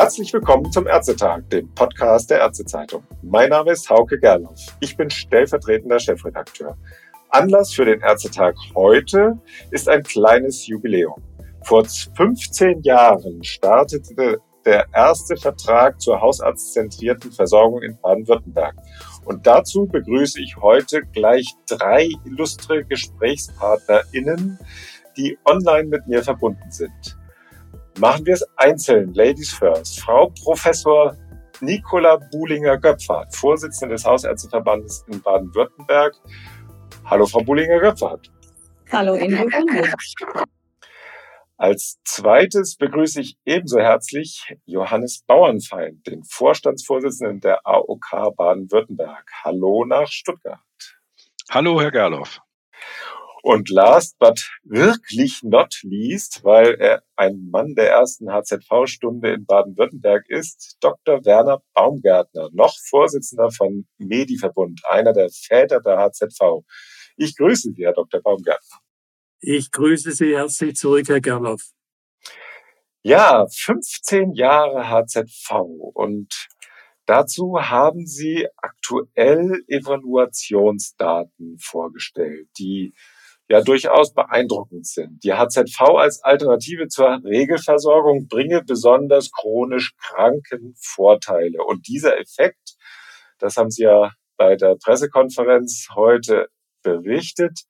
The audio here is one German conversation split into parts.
Herzlich willkommen zum Ärztetag, dem Podcast der Ärztezeitung. Mein Name ist Hauke Gerloff. Ich bin stellvertretender Chefredakteur. Anlass für den Ärztetag heute ist ein kleines Jubiläum. Vor 15 Jahren startete der erste Vertrag zur hausarztzentrierten Versorgung in Baden-Württemberg. Und dazu begrüße ich heute gleich drei illustre GesprächspartnerInnen, die online mit mir verbunden sind. Machen wir es einzeln, Ladies first. Frau Professor Nicola Buhlinger-Göpfert, Vorsitzende des Hausärzteverbandes in Baden-Württemberg. Hallo, Frau Buhlinger-Göpfert. Hallo, Ingo. Als zweites begrüße ich ebenso herzlich Johannes Bauernfeind, den Vorstandsvorsitzenden der AOK Baden-Württemberg. Hallo nach Stuttgart. Hallo, Herr Gerloff. Und last but wirklich not least, weil er ein Mann der ersten HZV-Stunde in Baden-Württemberg ist, Dr. Werner Baumgärtner, noch Vorsitzender von Mediverbund, einer der Väter der HZV. Ich grüße Sie, Herr Dr. Baumgärtner. Ich grüße Sie herzlich zurück, Herr Gerloff. Ja, 15 Jahre HZV und dazu haben Sie aktuell Evaluationsdaten vorgestellt, die ja durchaus beeindruckend sind. Die HZV als Alternative zur Regelversorgung bringe besonders chronisch Kranken Vorteile. Und dieser Effekt, das haben Sie ja bei der Pressekonferenz heute berichtet,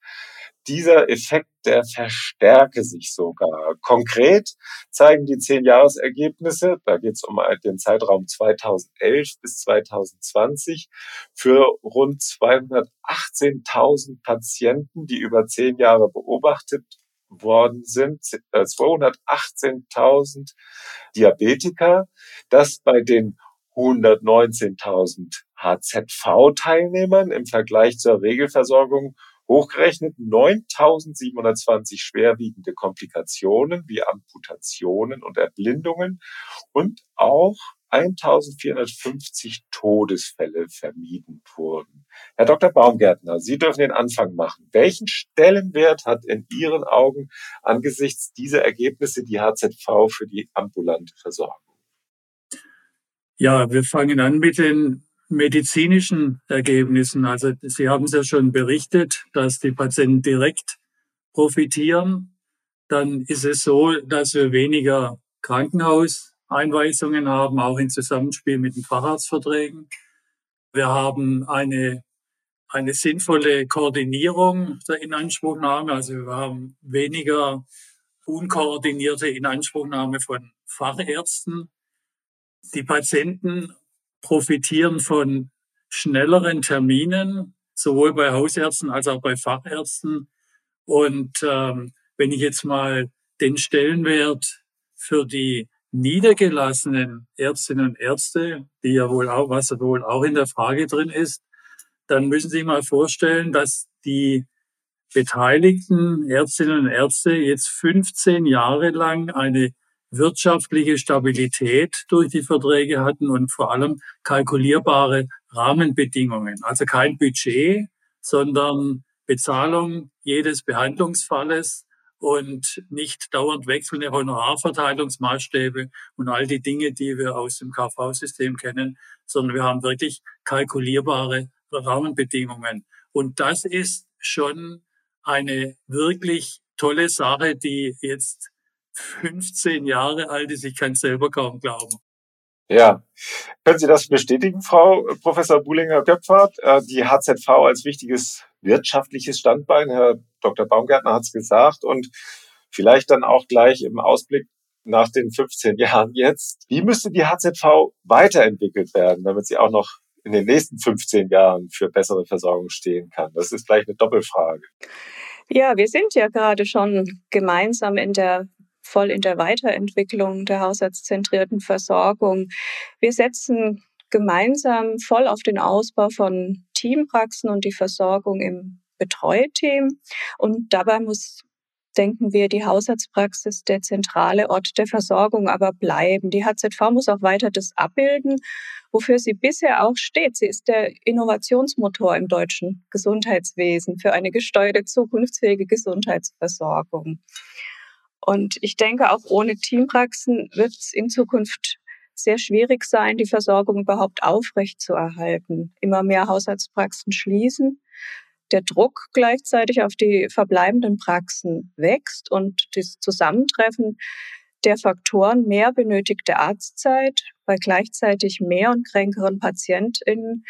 dieser Effekt, der verstärke sich sogar. Konkret zeigen die zehn Jahresergebnisse, da geht es um den Zeitraum 2011 bis 2020, für rund 218.000 Patienten, die über zehn Jahre beobachtet worden sind, 218.000 äh, Diabetiker, dass bei den 119.000 HZV-Teilnehmern im Vergleich zur Regelversorgung Hochgerechnet 9.720 schwerwiegende Komplikationen wie Amputationen und Erblindungen und auch 1450 Todesfälle vermieden wurden. Herr Dr. Baumgärtner, Sie dürfen den Anfang machen. Welchen Stellenwert hat in Ihren Augen angesichts dieser Ergebnisse die HZV für die ambulante Versorgung? Ja, wir fangen an mit den medizinischen Ergebnissen. Also Sie haben es ja schon berichtet, dass die Patienten direkt profitieren. Dann ist es so, dass wir weniger Krankenhauseinweisungen haben, auch im Zusammenspiel mit den Facharztverträgen. Wir haben eine, eine sinnvolle Koordinierung der Inanspruchnahme. Also wir haben weniger unkoordinierte Inanspruchnahme von Fachärzten. Die Patienten profitieren von schnelleren Terminen, sowohl bei Hausärzten als auch bei Fachärzten. Und ähm, wenn ich jetzt mal den Stellenwert für die niedergelassenen Ärztinnen und Ärzte, die ja wohl auch, was wohl auch in der Frage drin ist, dann müssen Sie sich mal vorstellen, dass die beteiligten Ärztinnen und Ärzte jetzt 15 Jahre lang eine wirtschaftliche Stabilität durch die Verträge hatten und vor allem kalkulierbare Rahmenbedingungen. Also kein Budget, sondern Bezahlung jedes Behandlungsfalles und nicht dauernd wechselnde Honorarverteilungsmaßstäbe und all die Dinge, die wir aus dem KV-System kennen, sondern wir haben wirklich kalkulierbare Rahmenbedingungen. Und das ist schon eine wirklich tolle Sache, die jetzt 15 Jahre alt ist. Ich kann es selber kaum glauben. Ja. Können Sie das bestätigen, Frau Professor Buhlinger-Göpfert? Äh, die HZV als wichtiges wirtschaftliches Standbein, Herr Dr. Baumgärtner hat es gesagt, und vielleicht dann auch gleich im Ausblick nach den 15 Jahren jetzt. Wie müsste die HZV weiterentwickelt werden, damit sie auch noch in den nächsten 15 Jahren für bessere Versorgung stehen kann? Das ist gleich eine Doppelfrage. Ja, wir sind ja gerade schon gemeinsam in der voll in der Weiterentwicklung der haushaltszentrierten Versorgung. Wir setzen gemeinsam voll auf den Ausbau von Teampraxen und die Versorgung im Betreuteam. Und dabei muss denken wir, die Haushaltspraxis der zentrale Ort der Versorgung aber bleiben. Die HZV muss auch weiter das abbilden, wofür sie bisher auch steht. Sie ist der Innovationsmotor im deutschen Gesundheitswesen für eine gesteuerte, zukunftsfähige Gesundheitsversorgung. Und ich denke, auch ohne Teampraxen wird es in Zukunft sehr schwierig sein, die Versorgung überhaupt aufrechtzuerhalten. Immer mehr Hausarztpraxen schließen. Der Druck gleichzeitig auf die verbleibenden Praxen wächst und das Zusammentreffen der Faktoren mehr benötigte Arztzeit bei gleichzeitig mehr und kränkeren PatientInnen.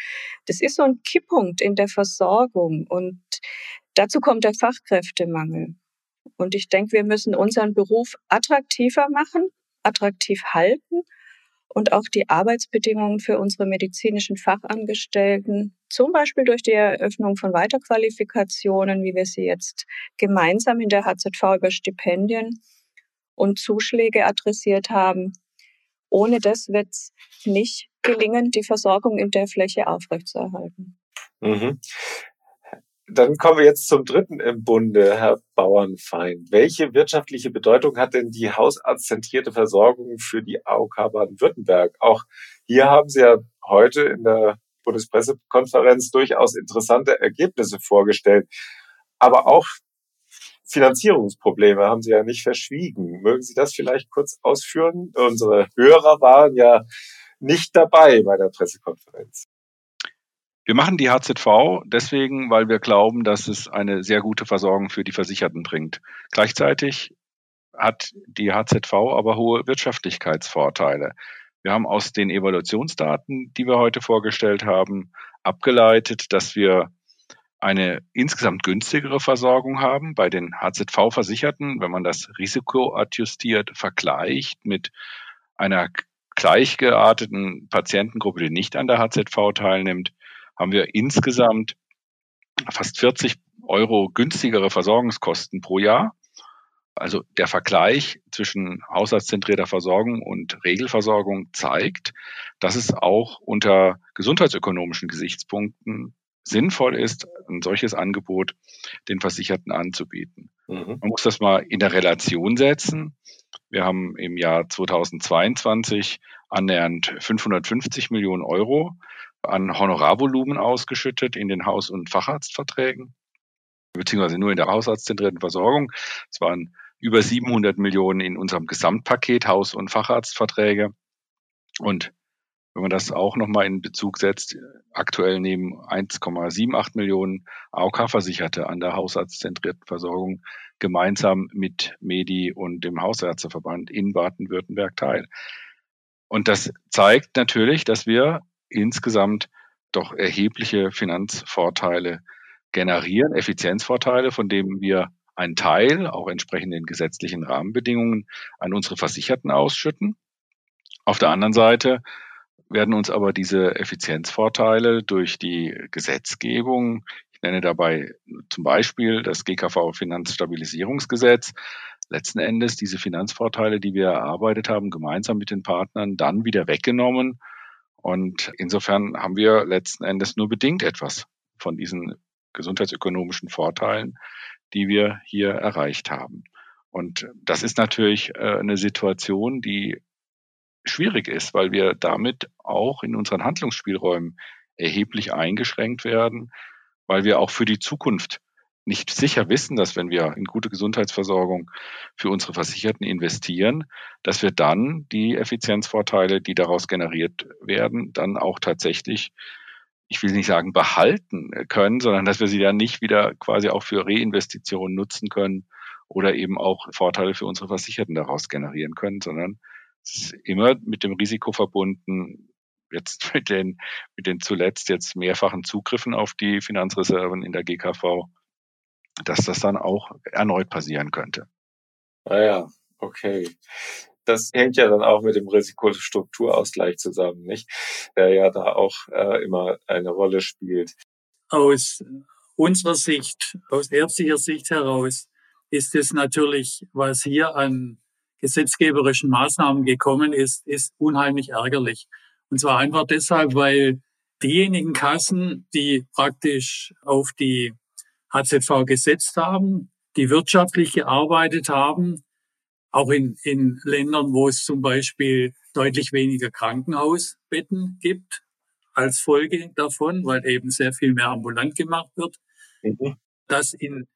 Das ist so ein Kipppunkt in der Versorgung und dazu kommt der Fachkräftemangel. Und ich denke, wir müssen unseren Beruf attraktiver machen, attraktiv halten und auch die Arbeitsbedingungen für unsere medizinischen Fachangestellten, zum Beispiel durch die Eröffnung von Weiterqualifikationen, wie wir sie jetzt gemeinsam in der HZV über Stipendien und Zuschläge adressiert haben. Ohne das wird es nicht gelingen, die Versorgung in der Fläche aufrechtzuerhalten. Mhm. Dann kommen wir jetzt zum dritten im Bunde, Herr Bauernfeind. Welche wirtschaftliche Bedeutung hat denn die hausarztzentrierte Versorgung für die AOK Baden-Württemberg? Auch hier haben Sie ja heute in der Bundespressekonferenz durchaus interessante Ergebnisse vorgestellt. Aber auch Finanzierungsprobleme haben Sie ja nicht verschwiegen. Mögen Sie das vielleicht kurz ausführen? Unsere Hörer waren ja nicht dabei bei der Pressekonferenz. Wir machen die HZV deswegen, weil wir glauben, dass es eine sehr gute Versorgung für die Versicherten bringt. Gleichzeitig hat die HZV aber hohe Wirtschaftlichkeitsvorteile. Wir haben aus den Evaluationsdaten, die wir heute vorgestellt haben, abgeleitet, dass wir eine insgesamt günstigere Versorgung haben bei den HZV-Versicherten, wenn man das risikoadjustiert vergleicht mit einer gleichgearteten Patientengruppe, die nicht an der HZV teilnimmt, haben wir insgesamt fast 40 Euro günstigere Versorgungskosten pro Jahr. Also der Vergleich zwischen haushaltszentrierter Versorgung und Regelversorgung zeigt, dass es auch unter gesundheitsökonomischen Gesichtspunkten sinnvoll ist, ein solches Angebot den Versicherten anzubieten. Mhm. Man muss das mal in der Relation setzen. Wir haben im Jahr 2022 annähernd 550 Millionen Euro an Honorarvolumen ausgeschüttet in den Haus- und Facharztverträgen, beziehungsweise nur in der hausarztzentrierten Versorgung. Es waren über 700 Millionen in unserem Gesamtpaket Haus- und Facharztverträge. Und wenn man das auch nochmal in Bezug setzt, aktuell nehmen 1,78 Millionen AOK-Versicherte an der hausarztzentrierten Versorgung gemeinsam mit Medi und dem Hausärzteverband in Baden-Württemberg teil. Und das zeigt natürlich, dass wir insgesamt doch erhebliche Finanzvorteile generieren, Effizienzvorteile, von denen wir einen Teil, auch entsprechend den gesetzlichen Rahmenbedingungen, an unsere Versicherten ausschütten. Auf der anderen Seite werden uns aber diese Effizienzvorteile durch die Gesetzgebung, ich nenne dabei zum Beispiel das GKV Finanzstabilisierungsgesetz, letzten Endes diese Finanzvorteile, die wir erarbeitet haben, gemeinsam mit den Partnern, dann wieder weggenommen. Und insofern haben wir letzten Endes nur bedingt etwas von diesen gesundheitsökonomischen Vorteilen, die wir hier erreicht haben. Und das ist natürlich äh, eine Situation, die schwierig ist, weil wir damit auch in unseren Handlungsspielräumen erheblich eingeschränkt werden, weil wir auch für die Zukunft nicht sicher wissen, dass wenn wir in gute Gesundheitsversorgung für unsere Versicherten investieren, dass wir dann die Effizienzvorteile, die daraus generiert werden, dann auch tatsächlich, ich will nicht sagen behalten können, sondern dass wir sie dann nicht wieder quasi auch für Reinvestitionen nutzen können oder eben auch Vorteile für unsere Versicherten daraus generieren können, sondern es ist immer mit dem Risiko verbunden, jetzt mit den, mit den zuletzt jetzt mehrfachen Zugriffen auf die Finanzreserven in der GKV, dass das dann auch erneut passieren könnte. Ah ja, okay. Das hängt ja dann auch mit dem Risikostrukturausgleich zusammen, nicht? Der ja da auch äh, immer eine Rolle spielt. Aus unserer Sicht, aus ärztlicher Sicht heraus, ist es natürlich, was hier an gesetzgeberischen Maßnahmen gekommen ist, ist unheimlich ärgerlich. Und zwar einfach deshalb, weil diejenigen Kassen, die praktisch auf die HZV gesetzt haben, die wirtschaftlich gearbeitet haben, auch in, in Ländern, wo es zum Beispiel deutlich weniger Krankenhausbetten gibt als Folge davon, weil eben sehr viel mehr ambulant gemacht wird, mhm. dass in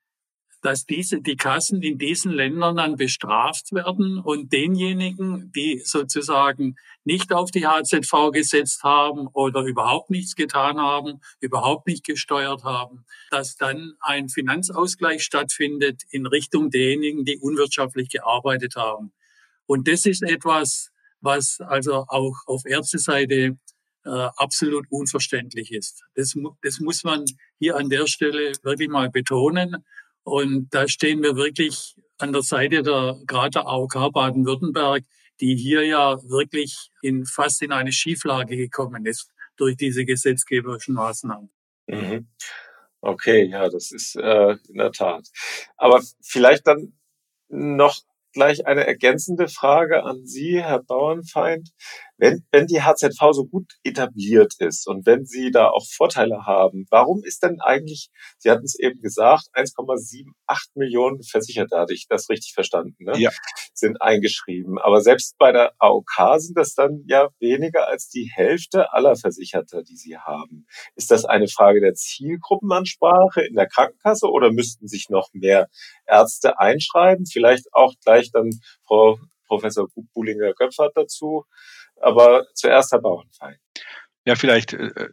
dass diese, die Kassen in diesen Ländern dann bestraft werden und denjenigen, die sozusagen nicht auf die HZV gesetzt haben oder überhaupt nichts getan haben, überhaupt nicht gesteuert haben, dass dann ein Finanzausgleich stattfindet in Richtung derjenigen, die unwirtschaftlich gearbeitet haben. Und das ist etwas, was also auch auf Ärzteseite äh, absolut unverständlich ist. Das, das muss man hier an der Stelle wirklich mal betonen. Und da stehen wir wirklich an der Seite der gerade der AOK Baden-Württemberg, die hier ja wirklich in fast in eine Schieflage gekommen ist durch diese gesetzgeberischen Maßnahmen. Mhm. Okay, ja, das ist äh, in der Tat. Aber vielleicht dann noch gleich eine ergänzende Frage an Sie, Herr Bauernfeind. Wenn, wenn die HZV so gut etabliert ist und wenn Sie da auch Vorteile haben, warum ist denn eigentlich, Sie hatten es eben gesagt, 1,78 Millionen Versicherte, hatte ich das richtig verstanden, ne? Ja. sind eingeschrieben. Aber selbst bei der AOK sind das dann ja weniger als die Hälfte aller Versicherter, die Sie haben. Ist das eine Frage der Zielgruppenansprache in der Krankenkasse oder müssten sich noch mehr Ärzte einschreiben? Vielleicht auch gleich dann Frau Professor Bulinger-Göpfert dazu. Aber zuerst Herr Bauernfeind. Ja, vielleicht äh,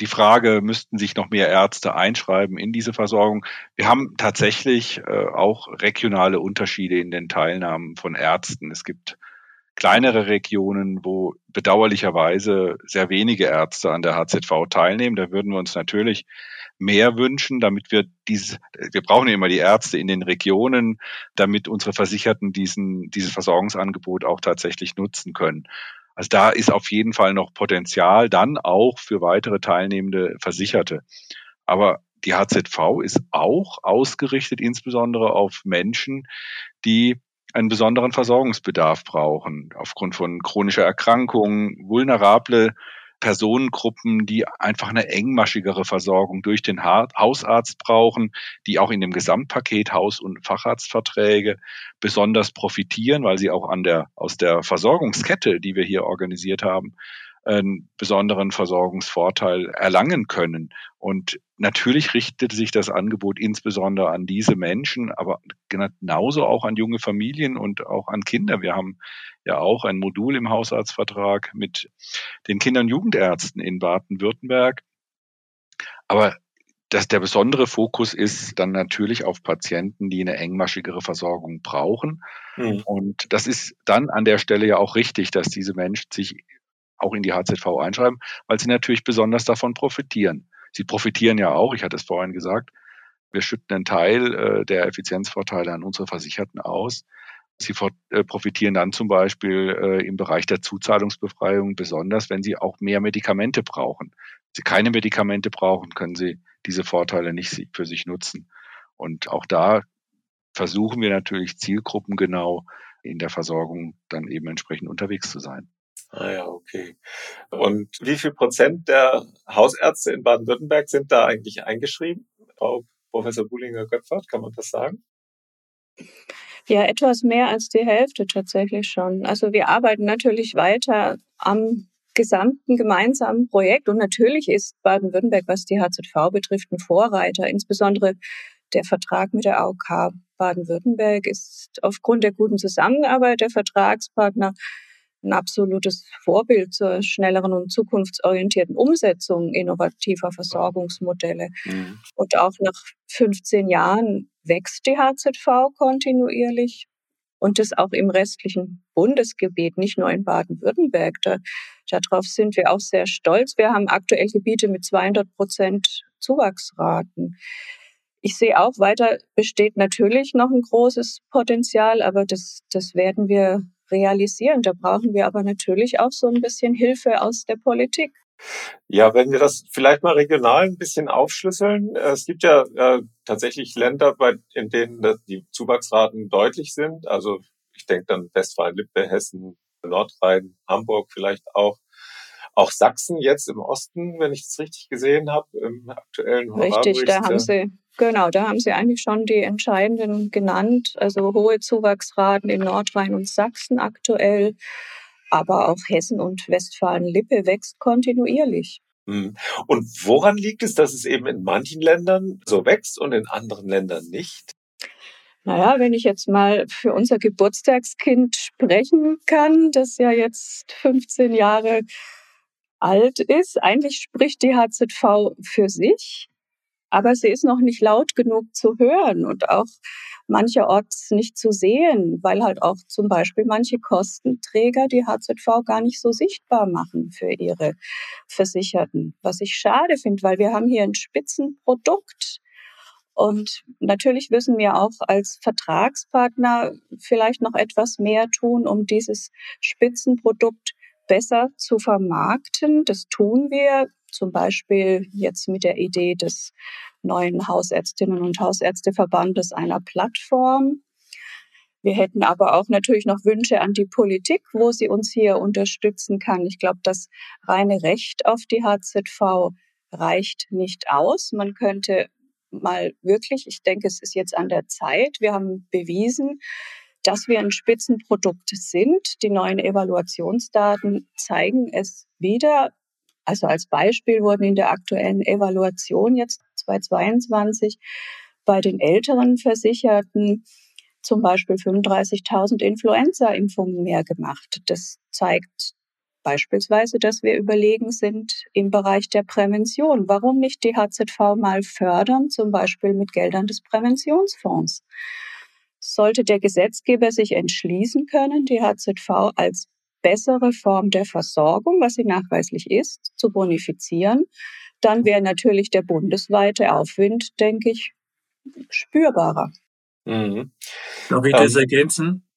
die Frage, müssten sich noch mehr Ärzte einschreiben in diese Versorgung? Wir haben tatsächlich äh, auch regionale Unterschiede in den Teilnahmen von Ärzten. Es gibt kleinere Regionen, wo bedauerlicherweise sehr wenige Ärzte an der HZV teilnehmen. Da würden wir uns natürlich mehr wünschen, damit wir dieses, wir brauchen ja immer die Ärzte in den Regionen, damit unsere Versicherten diesen, dieses Versorgungsangebot auch tatsächlich nutzen können. Also da ist auf jeden Fall noch Potenzial, dann auch für weitere teilnehmende Versicherte. Aber die HZV ist auch ausgerichtet insbesondere auf Menschen, die einen besonderen Versorgungsbedarf brauchen, aufgrund von chronischer Erkrankung, vulnerable Personengruppen, die einfach eine engmaschigere Versorgung durch den Hausarzt brauchen, die auch in dem Gesamtpaket Haus- und Facharztverträge besonders profitieren, weil sie auch an der, aus der Versorgungskette, die wir hier organisiert haben, einen besonderen Versorgungsvorteil erlangen können. Und natürlich richtet sich das Angebot insbesondere an diese Menschen, aber genauso auch an junge Familien und auch an Kinder. Wir haben ja auch ein Modul im Hausarztvertrag mit den Kinder- und Jugendärzten in Baden-Württemberg. Aber dass der besondere Fokus ist dann natürlich auf Patienten, die eine engmaschigere Versorgung brauchen. Mhm. Und das ist dann an der Stelle ja auch richtig, dass diese Menschen sich auch in die HZV einschreiben, weil sie natürlich besonders davon profitieren. Sie profitieren ja auch, ich hatte es vorhin gesagt, wir schütten einen Teil äh, der Effizienzvorteile an unsere Versicherten aus. Sie äh, profitieren dann zum Beispiel äh, im Bereich der Zuzahlungsbefreiung besonders, wenn sie auch mehr Medikamente brauchen. Wenn sie keine Medikamente brauchen, können sie diese Vorteile nicht für sich nutzen. Und auch da versuchen wir natürlich zielgruppengenau in der Versorgung dann eben entsprechend unterwegs zu sein. Ah ja, okay. Und wie viel Prozent der Hausärzte in Baden-Württemberg sind da eigentlich eingeschrieben? Frau Professor Bulinger-Göpfert, kann man das sagen? Ja, etwas mehr als die Hälfte tatsächlich schon. Also wir arbeiten natürlich weiter am gesamten gemeinsamen Projekt und natürlich ist Baden-Württemberg, was die HZV betrifft, ein Vorreiter. Insbesondere der Vertrag mit der AOK Baden-Württemberg ist aufgrund der guten Zusammenarbeit der Vertragspartner ein absolutes Vorbild zur schnelleren und zukunftsorientierten Umsetzung innovativer Versorgungsmodelle. Mhm. Und auch nach 15 Jahren wächst die HZV kontinuierlich und das auch im restlichen Bundesgebiet, nicht nur in Baden-Württemberg. Da, darauf sind wir auch sehr stolz. Wir haben aktuell Gebiete mit 200 Prozent Zuwachsraten. Ich sehe auch weiter besteht natürlich noch ein großes Potenzial, aber das, das werden wir realisieren. Da brauchen wir aber natürlich auch so ein bisschen Hilfe aus der Politik. Ja, wenn wir das vielleicht mal regional ein bisschen aufschlüsseln. Äh, es gibt ja äh, tatsächlich Länder, bei, in denen die Zuwachsraten deutlich sind. Also ich denke dann Westfalen-Lippe, Hessen, Nordrhein, Hamburg vielleicht auch. Auch Sachsen jetzt im Osten, wenn ich es richtig gesehen habe, im aktuellen Richtig, da haben Sie Genau, da haben Sie eigentlich schon die entscheidenden genannt. Also hohe Zuwachsraten in Nordrhein und Sachsen aktuell, aber auch Hessen und Westfalen-Lippe wächst kontinuierlich. Hm. Und woran liegt es, dass es eben in manchen Ländern so wächst und in anderen Ländern nicht? Naja, wenn ich jetzt mal für unser Geburtstagskind sprechen kann, das ja jetzt 15 Jahre alt ist, eigentlich spricht die HZV für sich, aber sie ist noch nicht laut genug zu hören und auch mancherorts nicht zu sehen, weil halt auch zum Beispiel manche Kostenträger die HZV gar nicht so sichtbar machen für ihre Versicherten. Was ich schade finde, weil wir haben hier ein Spitzenprodukt und natürlich müssen wir auch als Vertragspartner vielleicht noch etwas mehr tun, um dieses Spitzenprodukt besser zu vermarkten. Das tun wir zum Beispiel jetzt mit der Idee des neuen Hausärztinnen und Hausärzteverbandes einer Plattform. Wir hätten aber auch natürlich noch Wünsche an die Politik, wo sie uns hier unterstützen kann. Ich glaube, das reine Recht auf die HZV reicht nicht aus. Man könnte mal wirklich, ich denke, es ist jetzt an der Zeit. Wir haben bewiesen, dass wir ein Spitzenprodukt sind. Die neuen Evaluationsdaten zeigen es wieder. Also als Beispiel wurden in der aktuellen Evaluation jetzt 2022 bei den älteren Versicherten zum Beispiel 35.000 Influenza-Impfungen mehr gemacht. Das zeigt Beispielsweise, dass wir überlegen sind im Bereich der Prävention. Warum nicht die HZV mal fördern, zum Beispiel mit Geldern des Präventionsfonds? Sollte der Gesetzgeber sich entschließen können, die HZV als bessere Form der Versorgung, was sie nachweislich ist, zu bonifizieren, dann wäre natürlich der bundesweite Aufwind, denke ich, spürbarer. Mhm. Darf ich das ähm, ergänzen?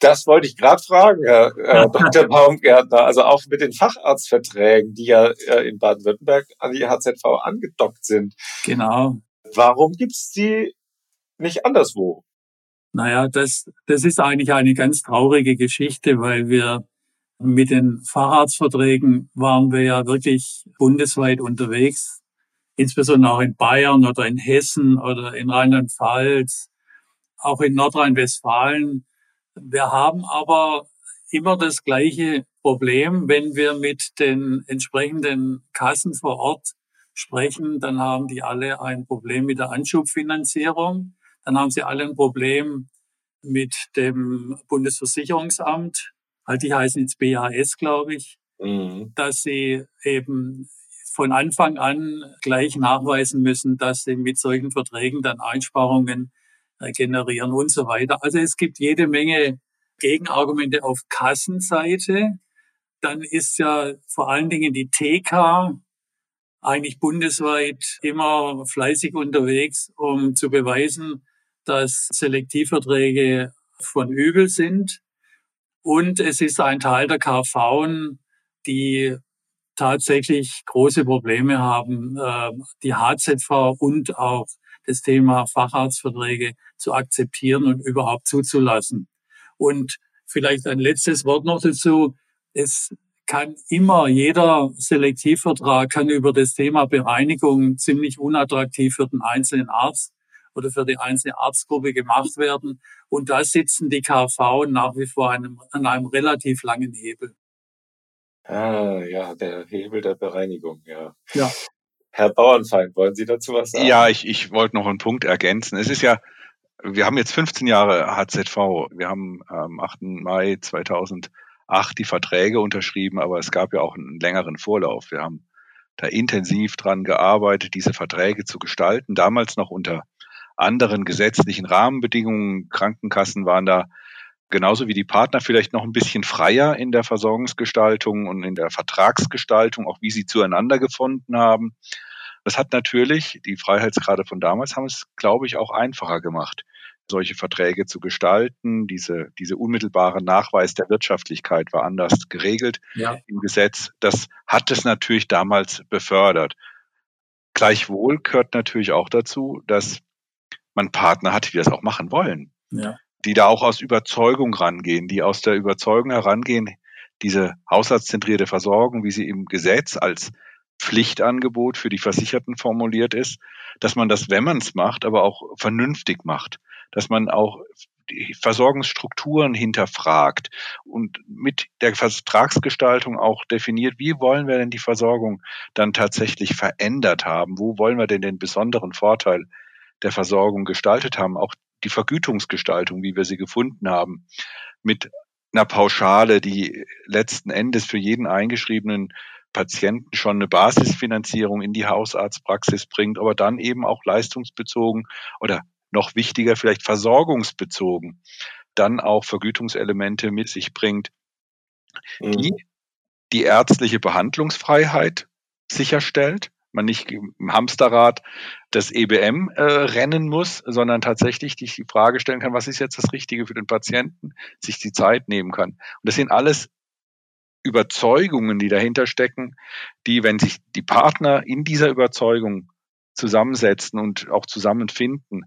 Das wollte ich gerade fragen, Herr äh, Dr. Baumgärtner. Also auch mit den Facharztverträgen, die ja äh, in Baden-Württemberg an die HZV angedockt sind. Genau. Warum gibt's die nicht anderswo? Naja, das, das ist eigentlich eine ganz traurige Geschichte, weil wir mit den Facharztverträgen waren wir ja wirklich bundesweit unterwegs, insbesondere auch in Bayern oder in Hessen oder in Rheinland-Pfalz, auch in Nordrhein-Westfalen. Wir haben aber immer das gleiche Problem, wenn wir mit den entsprechenden Kassen vor Ort sprechen, dann haben die alle ein Problem mit der Anschubfinanzierung, dann haben sie alle ein Problem mit dem Bundesversicherungsamt, halt die heißen jetzt BAS, glaube ich, mhm. dass sie eben von Anfang an gleich nachweisen müssen, dass sie mit solchen Verträgen dann Einsparungen äh, generieren und so weiter. Also es gibt jede Menge Gegenargumente auf Kassenseite. Dann ist ja vor allen Dingen die TK eigentlich bundesweit immer fleißig unterwegs, um zu beweisen, dass Selektivverträge von übel sind. Und es ist ein Teil der KV, die tatsächlich große Probleme haben, äh, die HZV und auch das Thema Facharztverträge zu akzeptieren und überhaupt zuzulassen. Und vielleicht ein letztes Wort noch dazu. Es kann immer jeder Selektivvertrag kann über das Thema Bereinigung ziemlich unattraktiv für den einzelnen Arzt oder für die einzelne Arztgruppe gemacht werden. Und da sitzen die KV nach wie vor einem, an einem relativ langen Hebel. Ah, ja, der Hebel der Bereinigung, ja. Ja. Herr Bauernfeind, wollen Sie dazu was sagen? Ja, ich, ich wollte noch einen Punkt ergänzen. Es ist ja, wir haben jetzt 15 Jahre HZV. Wir haben am 8. Mai 2008 die Verträge unterschrieben, aber es gab ja auch einen längeren Vorlauf. Wir haben da intensiv dran gearbeitet, diese Verträge zu gestalten. Damals noch unter anderen gesetzlichen Rahmenbedingungen. Krankenkassen waren da genauso wie die Partner vielleicht noch ein bisschen freier in der Versorgungsgestaltung und in der Vertragsgestaltung, auch wie sie zueinander gefunden haben. Das hat natürlich, die Freiheitsgrade von damals haben es, glaube ich, auch einfacher gemacht, solche Verträge zu gestalten. Diese, diese unmittelbare Nachweis der Wirtschaftlichkeit war anders geregelt ja. im Gesetz. Das hat es natürlich damals befördert. Gleichwohl gehört natürlich auch dazu, dass man Partner hat, die das auch machen wollen. Ja die da auch aus Überzeugung rangehen, die aus der Überzeugung herangehen, diese haushaltszentrierte Versorgung, wie sie im Gesetz als Pflichtangebot für die Versicherten formuliert ist, dass man das, wenn man es macht, aber auch vernünftig macht, dass man auch die Versorgungsstrukturen hinterfragt und mit der Vertragsgestaltung auch definiert, wie wollen wir denn die Versorgung dann tatsächlich verändert haben? Wo wollen wir denn den besonderen Vorteil der Versorgung gestaltet haben? Auch die Vergütungsgestaltung, wie wir sie gefunden haben, mit einer Pauschale, die letzten Endes für jeden eingeschriebenen Patienten schon eine Basisfinanzierung in die Hausarztpraxis bringt, aber dann eben auch leistungsbezogen oder noch wichtiger vielleicht versorgungsbezogen dann auch Vergütungselemente mit sich bringt, die mhm. die ärztliche Behandlungsfreiheit sicherstellt, man nicht im Hamsterrad das EBM äh, rennen muss, sondern tatsächlich sich die Frage stellen kann, was ist jetzt das Richtige für den Patienten, sich die Zeit nehmen kann. Und das sind alles Überzeugungen, die dahinter stecken, die, wenn sich die Partner in dieser Überzeugung zusammensetzen und auch zusammenfinden,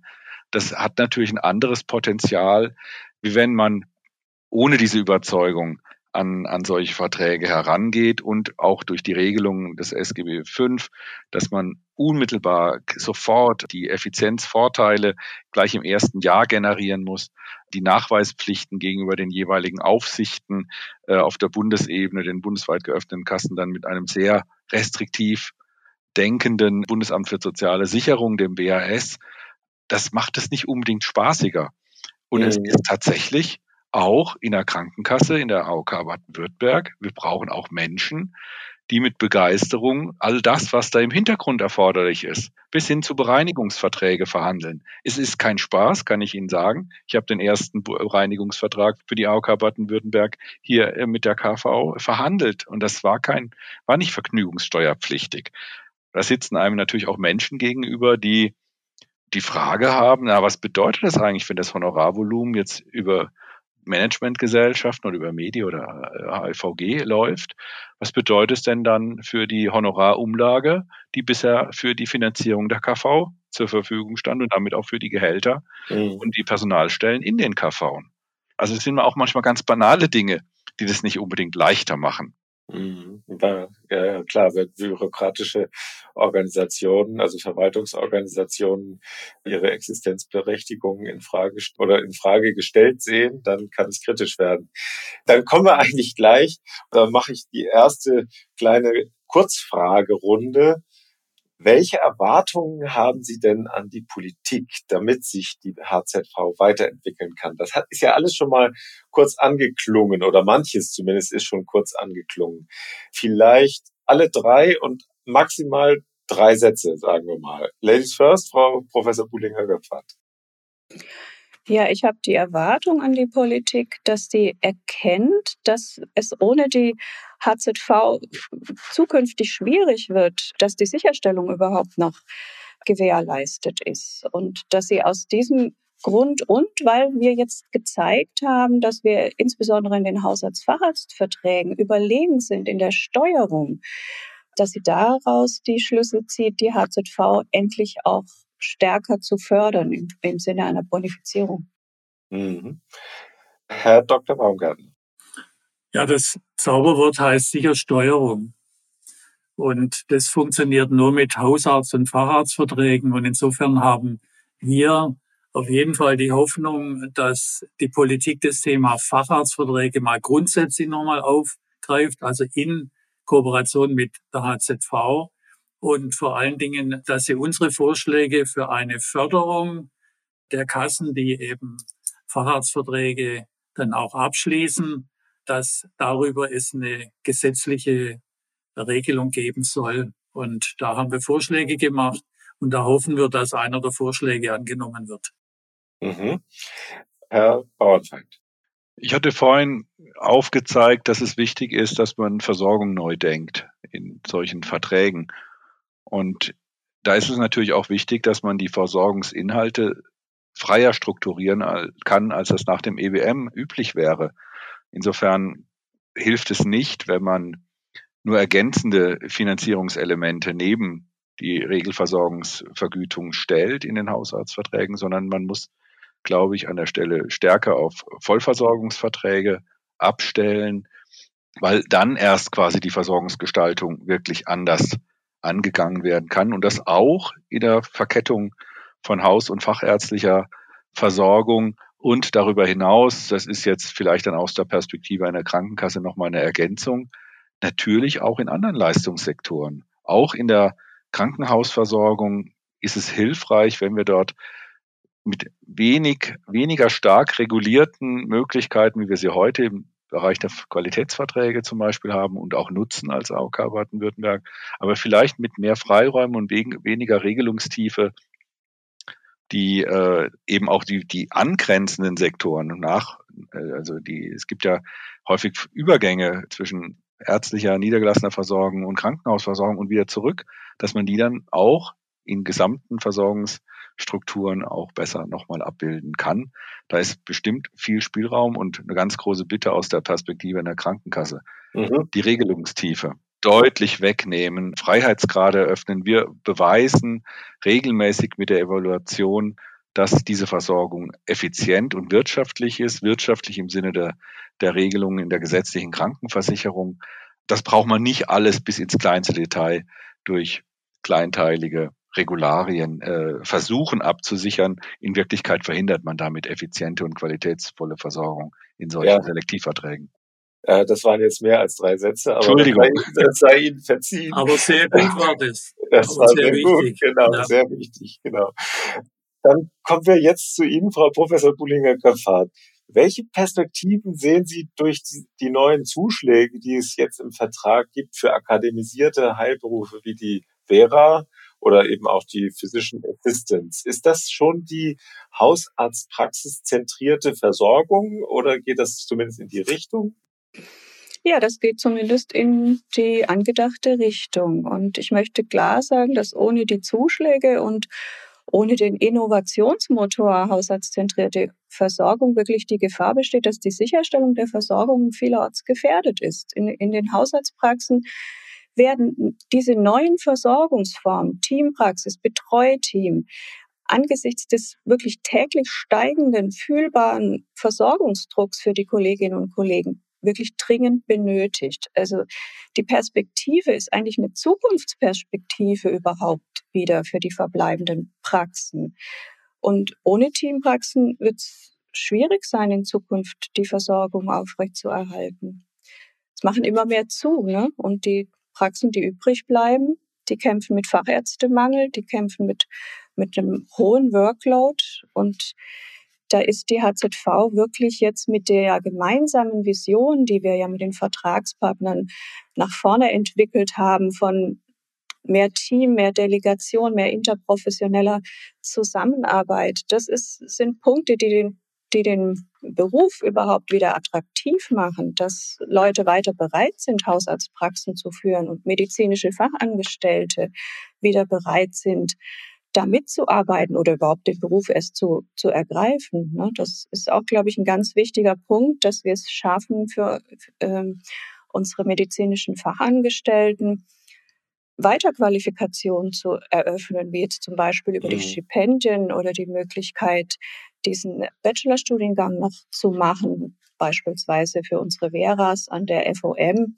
das hat natürlich ein anderes Potenzial, wie wenn man ohne diese Überzeugung an, an solche Verträge herangeht und auch durch die Regelungen des SGB V, dass man unmittelbar sofort die Effizienzvorteile gleich im ersten Jahr generieren muss, die Nachweispflichten gegenüber den jeweiligen Aufsichten äh, auf der Bundesebene, den bundesweit geöffneten Kassen dann mit einem sehr restriktiv denkenden Bundesamt für soziale Sicherung, dem BAS, das macht es nicht unbedingt spaßiger. Und mhm. es ist tatsächlich auch in der Krankenkasse, in der AOK Baden-Württemberg. Wir brauchen auch Menschen, die mit Begeisterung all das, was da im Hintergrund erforderlich ist, bis hin zu Bereinigungsverträge verhandeln. Es ist kein Spaß, kann ich Ihnen sagen. Ich habe den ersten Bereinigungsvertrag für die AOK Baden-Württemberg hier äh, mit der KV verhandelt und das war kein, war nicht vergnügungssteuerpflichtig. Da sitzen einem natürlich auch Menschen gegenüber, die die Frage haben, na, was bedeutet das eigentlich, wenn das Honorarvolumen jetzt über Managementgesellschaften oder über Medi oder HVG äh, läuft. Was bedeutet es denn dann für die Honorarumlage, die bisher für die Finanzierung der KV zur Verfügung stand und damit auch für die Gehälter mhm. und die Personalstellen in den KV? Also es sind auch manchmal ganz banale Dinge, die das nicht unbedingt leichter machen. Mhm. Ja, ja, klar, wenn bürokratische Organisationen, also Verwaltungsorganisationen, ihre Existenzberechtigung in Frage oder in Frage gestellt sehen, dann kann es kritisch werden. Dann kommen wir eigentlich gleich, da mache ich die erste kleine Kurzfragerunde welche Erwartungen haben Sie denn an die Politik, damit sich die HZV weiterentwickeln kann? Das hat, ist ja alles schon mal kurz angeklungen oder manches zumindest ist schon kurz angeklungen. Vielleicht alle drei und maximal drei Sätze, sagen wir mal. Ladies first, Frau Professor Bulinger-Göpfert. Ja, ich habe die Erwartung an die Politik, dass sie erkennt, dass es ohne die HZV zukünftig schwierig wird, dass die Sicherstellung überhaupt noch gewährleistet ist. Und dass sie aus diesem Grund und weil wir jetzt gezeigt haben, dass wir insbesondere in den Haushaltsfacharztverträgen überlegen sind in der Steuerung, dass sie daraus die Schlüsse zieht, die HZV endlich auch stärker zu fördern im, im Sinne einer Bonifizierung. Mhm. Herr Dr. Baumgarten. Ja, das Zauberwort heißt sicher Steuerung. Und das funktioniert nur mit Hausarzt- und Facharztverträgen. Und insofern haben wir auf jeden Fall die Hoffnung, dass die Politik das Thema Facharztverträge mal grundsätzlich nochmal aufgreift, also in Kooperation mit der HZV und vor allen Dingen, dass sie unsere Vorschläge für eine Förderung der Kassen, die eben Facharztverträge dann auch abschließen, dass darüber es eine gesetzliche Regelung geben soll. Und da haben wir Vorschläge gemacht und da hoffen wir, dass einer der Vorschläge angenommen wird. Mhm. Herr Bauernfeind. Ich hatte vorhin aufgezeigt, dass es wichtig ist, dass man Versorgung neu denkt in solchen Verträgen. Und da ist es natürlich auch wichtig, dass man die Versorgungsinhalte freier strukturieren kann, als das nach dem EWM üblich wäre. Insofern hilft es nicht, wenn man nur ergänzende Finanzierungselemente neben die Regelversorgungsvergütung stellt in den Hausarztverträgen, sondern man muss, glaube ich, an der Stelle stärker auf Vollversorgungsverträge abstellen, weil dann erst quasi die Versorgungsgestaltung wirklich anders angegangen werden kann und das auch in der Verkettung von haus- und fachärztlicher Versorgung und darüber hinaus, das ist jetzt vielleicht dann aus der Perspektive einer Krankenkasse nochmal eine Ergänzung, natürlich auch in anderen Leistungssektoren. Auch in der Krankenhausversorgung ist es hilfreich, wenn wir dort mit wenig, weniger stark regulierten Möglichkeiten, wie wir sie heute Bereich der Qualitätsverträge zum Beispiel haben und auch nutzen als AOK Baden-Württemberg, aber vielleicht mit mehr Freiräumen und weniger Regelungstiefe, die äh, eben auch die, die angrenzenden Sektoren nach, äh, also die, es gibt ja häufig Übergänge zwischen ärztlicher, niedergelassener Versorgung und Krankenhausversorgung und wieder zurück, dass man die dann auch in gesamten Versorgungsstrukturen auch besser nochmal abbilden kann. Da ist bestimmt viel Spielraum und eine ganz große Bitte aus der Perspektive einer Krankenkasse. Mhm. Die Regelungstiefe deutlich wegnehmen, Freiheitsgrade eröffnen. Wir beweisen regelmäßig mit der Evaluation, dass diese Versorgung effizient und wirtschaftlich ist, wirtschaftlich im Sinne der, der Regelungen in der gesetzlichen Krankenversicherung. Das braucht man nicht alles bis ins kleinste Detail durch kleinteilige Regularien äh, versuchen abzusichern. In Wirklichkeit verhindert man damit effiziente und qualitätsvolle Versorgung in solchen ja. Selektivverträgen. Äh, das waren jetzt mehr als drei Sätze, aber Entschuldigung. Das sei, Ihnen verziehen. Aber sehr gut war das. Das aber war sehr, sehr gut, genau, ja. sehr wichtig, genau. Dann kommen wir jetzt zu Ihnen, Frau Professor Bullinger-Köpfhardt. Welche Perspektiven sehen Sie durch die, die, neuen Zuschläge, die es jetzt im Vertrag gibt für akademisierte Heilberufe wie die Vera oder eben auch die Physician Assistants? Ist das schon die Hausarztpraxiszentrierte Versorgung oder geht das zumindest in die Richtung? Ja, das geht zumindest in die angedachte Richtung. Und ich möchte klar sagen, dass ohne die Zuschläge und ohne den Innovationsmotor hausarztzentrierte Versorgung wirklich die Gefahr besteht, dass die Sicherstellung der Versorgung vielerorts gefährdet ist. In, in den Hausarztpraxen werden diese neuen Versorgungsformen, Teampraxis, Betreuteam, angesichts des wirklich täglich steigenden, fühlbaren Versorgungsdrucks für die Kolleginnen und Kollegen wirklich dringend benötigt. Also die Perspektive ist eigentlich eine Zukunftsperspektive überhaupt wieder für die verbleibenden Praxen. Und ohne Teampraxen wird es schwierig sein, in Zukunft die Versorgung aufrechtzuerhalten. Es machen immer mehr zu, ne? Und die Praxen, die übrig bleiben, die kämpfen mit Fachärztemangel, die kämpfen mit, mit einem hohen Workload und da ist die HZV wirklich jetzt mit der gemeinsamen Vision, die wir ja mit den Vertragspartnern nach vorne entwickelt haben, von mehr Team, mehr Delegation, mehr interprofessioneller Zusammenarbeit. Das ist, sind Punkte, die den, die den Beruf überhaupt wieder attraktiv machen, dass Leute weiter bereit sind, Hausarztpraxen zu führen und medizinische Fachangestellte wieder bereit sind, da mitzuarbeiten oder überhaupt den Beruf erst zu, zu ergreifen. Ne? Das ist auch, glaube ich, ein ganz wichtiger Punkt, dass wir es schaffen für ähm, unsere medizinischen Fachangestellten, Weiterqualifikation zu eröffnen, wie jetzt zum Beispiel über mhm. die Stipendien oder die Möglichkeit, diesen Bachelorstudiengang noch zu machen, beispielsweise für unsere Veras an der FOM.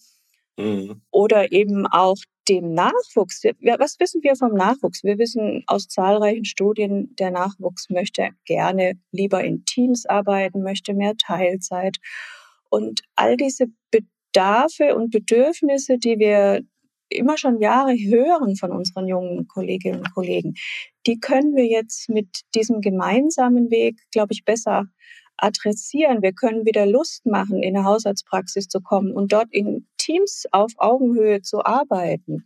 Mhm. Oder eben auch dem Nachwuchs. Was wissen wir vom Nachwuchs? Wir wissen aus zahlreichen Studien, der Nachwuchs möchte gerne lieber in Teams arbeiten, möchte mehr Teilzeit. Und all diese Bedarfe und Bedürfnisse, die wir immer schon Jahre hören von unseren jungen Kolleginnen und Kollegen, die können wir jetzt mit diesem gemeinsamen Weg, glaube ich, besser adressieren. Wir können wieder Lust machen, in eine Hausarztpraxis zu kommen und dort in Teams auf Augenhöhe zu arbeiten.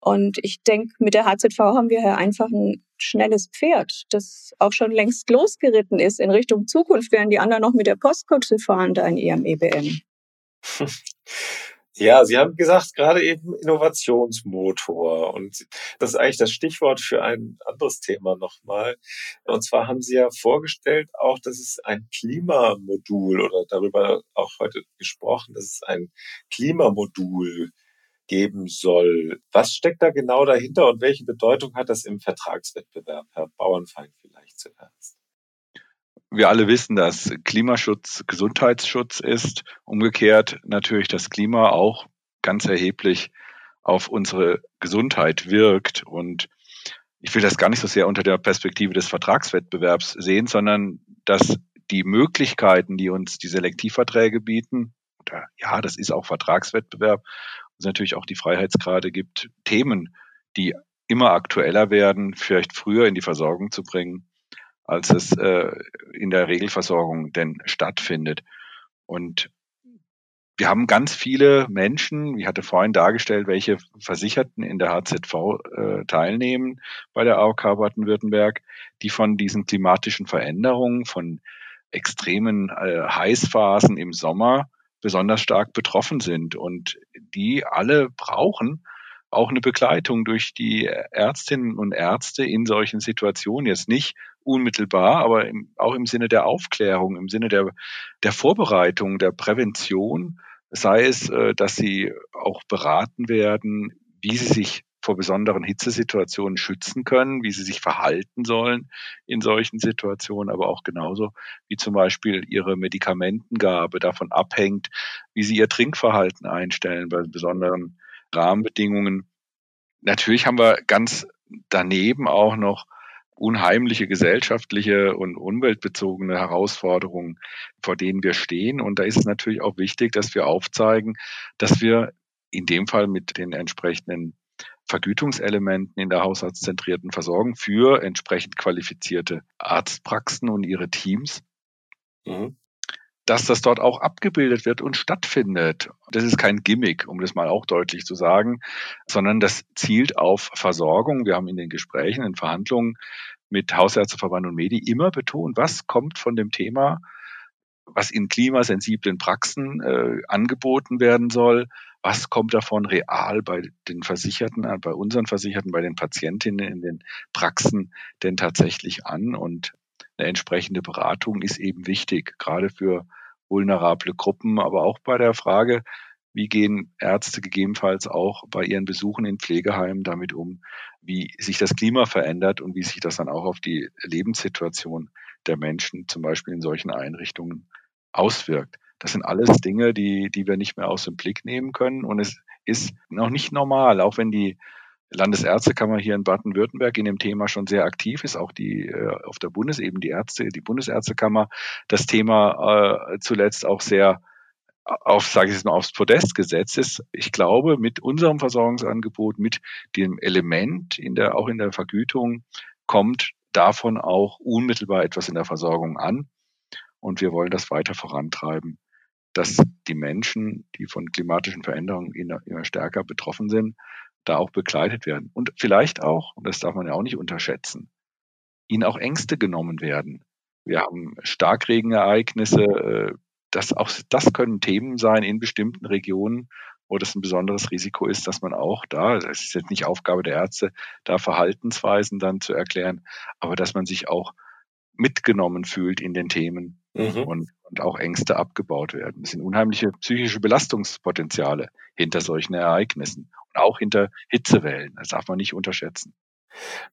Und ich denke, mit der HZV haben wir hier einfach ein schnelles Pferd, das auch schon längst losgeritten ist in Richtung Zukunft, während die anderen noch mit der Postkutsche fahren da in ihrem EBM. Ja, Sie haben gesagt, gerade eben Innovationsmotor. Und das ist eigentlich das Stichwort für ein anderes Thema nochmal. Und zwar haben Sie ja vorgestellt auch, dass es ein Klimamodul oder darüber auch heute gesprochen, dass es ein Klimamodul geben soll. Was steckt da genau dahinter und welche Bedeutung hat das im Vertragswettbewerb, Herr Bauernfeind vielleicht zuerst? Wir alle wissen, dass Klimaschutz Gesundheitsschutz ist. Umgekehrt natürlich das Klima auch ganz erheblich auf unsere Gesundheit wirkt. Und ich will das gar nicht so sehr unter der Perspektive des Vertragswettbewerbs sehen, sondern dass die Möglichkeiten, die uns die Selektivverträge bieten, oder ja, das ist auch Vertragswettbewerb, uns natürlich auch die Freiheitsgrade gibt, Themen, die immer aktueller werden, vielleicht früher in die Versorgung zu bringen, als es äh, in der Regelversorgung denn stattfindet. Und wir haben ganz viele Menschen, ich hatte vorhin dargestellt, welche Versicherten in der HZV äh, teilnehmen bei der AOK Baden-Württemberg, die von diesen klimatischen Veränderungen, von extremen äh, Heißphasen im Sommer besonders stark betroffen sind. Und die alle brauchen auch eine Begleitung durch die Ärztinnen und Ärzte in solchen Situationen. Jetzt nicht unmittelbar, aber im, auch im Sinne der Aufklärung, im Sinne der, der Vorbereitung, der Prävention, sei es, äh, dass sie auch beraten werden, wie sie sich vor besonderen Hitzesituationen schützen können, wie sie sich verhalten sollen in solchen Situationen, aber auch genauso wie zum Beispiel ihre Medikamentengabe davon abhängt, wie sie ihr Trinkverhalten einstellen bei besonderen Rahmenbedingungen. Natürlich haben wir ganz daneben auch noch unheimliche gesellschaftliche und umweltbezogene Herausforderungen, vor denen wir stehen. Und da ist es natürlich auch wichtig, dass wir aufzeigen, dass wir in dem Fall mit den entsprechenden Vergütungselementen in der haushaltszentrierten Versorgung für entsprechend qualifizierte Arztpraxen und ihre Teams mhm dass das dort auch abgebildet wird und stattfindet. Das ist kein Gimmick, um das mal auch deutlich zu sagen, sondern das zielt auf Versorgung. Wir haben in den Gesprächen, in Verhandlungen mit Hausärzteverband und Medi immer betont, was kommt von dem Thema, was in klimasensiblen Praxen äh, angeboten werden soll, was kommt davon real bei den Versicherten, äh, bei unseren Versicherten, bei den Patientinnen in den Praxen denn tatsächlich an und eine entsprechende Beratung ist eben wichtig, gerade für vulnerable Gruppen, aber auch bei der Frage, wie gehen Ärzte gegebenenfalls auch bei ihren Besuchen in Pflegeheimen damit um, wie sich das Klima verändert und wie sich das dann auch auf die Lebenssituation der Menschen, zum Beispiel in solchen Einrichtungen, auswirkt. Das sind alles Dinge, die, die wir nicht mehr aus dem Blick nehmen können. Und es ist noch nicht normal, auch wenn die Landesärztekammer hier in Baden-Württemberg in dem Thema schon sehr aktiv ist, auch die äh, auf der Bundesebene die Ärzte, die Bundesärztekammer das Thema äh, zuletzt auch sehr auf, sage ich jetzt mal, aufs Podest gesetzt ist. Ich glaube, mit unserem Versorgungsangebot, mit dem Element in der, auch in der Vergütung, kommt davon auch unmittelbar etwas in der Versorgung an. Und wir wollen das weiter vorantreiben, dass die Menschen, die von klimatischen Veränderungen immer stärker betroffen sind, da auch begleitet werden. Und vielleicht auch, und das darf man ja auch nicht unterschätzen, ihnen auch Ängste genommen werden. Wir haben Starkregenereignisse, äh, das auch, das können Themen sein in bestimmten Regionen, wo das ein besonderes Risiko ist, dass man auch da, das ist jetzt nicht Aufgabe der Ärzte, da Verhaltensweisen dann zu erklären, aber dass man sich auch mitgenommen fühlt in den Themen mhm. und, und auch Ängste abgebaut werden. Es sind unheimliche psychische Belastungspotenziale hinter solchen Ereignissen und auch hinter Hitzewellen. Das darf man nicht unterschätzen.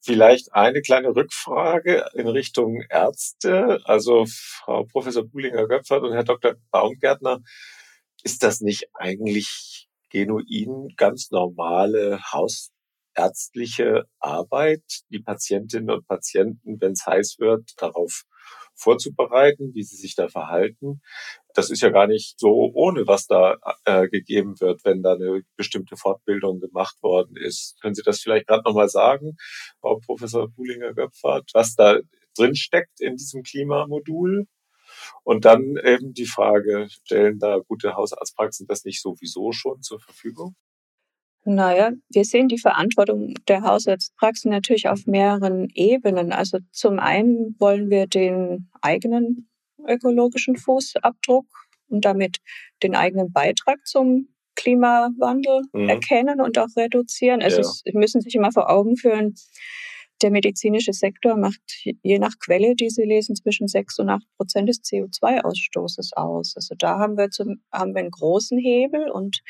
Vielleicht eine kleine Rückfrage in Richtung Ärzte. Also Frau Professor Buhlinger-Göpfert und Herr Dr. Baumgärtner, ist das nicht eigentlich genuin ganz normale hausärztliche Arbeit, die Patientinnen und Patienten, wenn es heiß wird, darauf vorzubereiten, wie sie sich da verhalten. Das ist ja gar nicht so ohne, was da äh, gegeben wird, wenn da eine bestimmte Fortbildung gemacht worden ist. Können Sie das vielleicht gerade nochmal sagen, Frau Professor Buhlinger-Göpfert, was da drin steckt in diesem Klimamodul? Und dann eben die Frage, stellen da gute Hausarztpraxen das nicht sowieso schon zur Verfügung? Naja, wir sehen die Verantwortung der Hausarztpraxen natürlich auf mehreren Ebenen. Also zum einen wollen wir den eigenen ökologischen Fußabdruck und damit den eigenen Beitrag zum Klimawandel mhm. erkennen und auch reduzieren. Also ja. Sie müssen sich immer vor Augen führen, der medizinische Sektor macht je nach Quelle, die Sie lesen, zwischen 6 und 8 Prozent des CO2-Ausstoßes aus. Also da haben wir, zum, haben wir einen großen Hebel und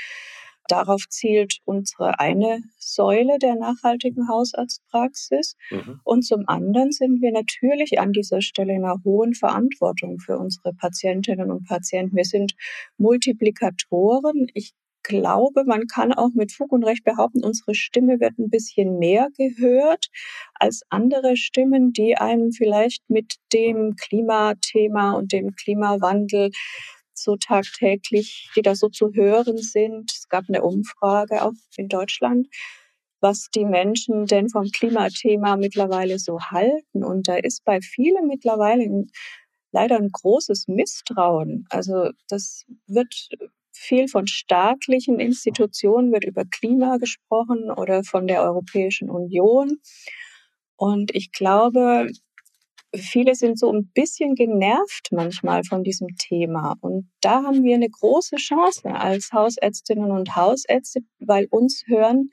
Darauf zielt unsere eine Säule der nachhaltigen Hausarztpraxis. Mhm. Und zum anderen sind wir natürlich an dieser Stelle in einer hohen Verantwortung für unsere Patientinnen und Patienten. Wir sind Multiplikatoren. Ich glaube, man kann auch mit Fug und Recht behaupten, unsere Stimme wird ein bisschen mehr gehört als andere Stimmen, die einem vielleicht mit dem Klimathema und dem Klimawandel so tagtäglich, die da so zu hören sind. Es gab eine Umfrage auch in Deutschland. was die Menschen denn vom Klimathema mittlerweile so halten. Und da ist bei vielen mittlerweile ein, leider ein großes Misstrauen. Also das wird viel von staatlichen Institutionen wird über Klima gesprochen oder von der Europäischen Union. Und ich glaube, viele sind so ein bisschen genervt manchmal von diesem Thema. Und da haben wir eine große Chance als Hausärztinnen und Hausärzte, weil uns hören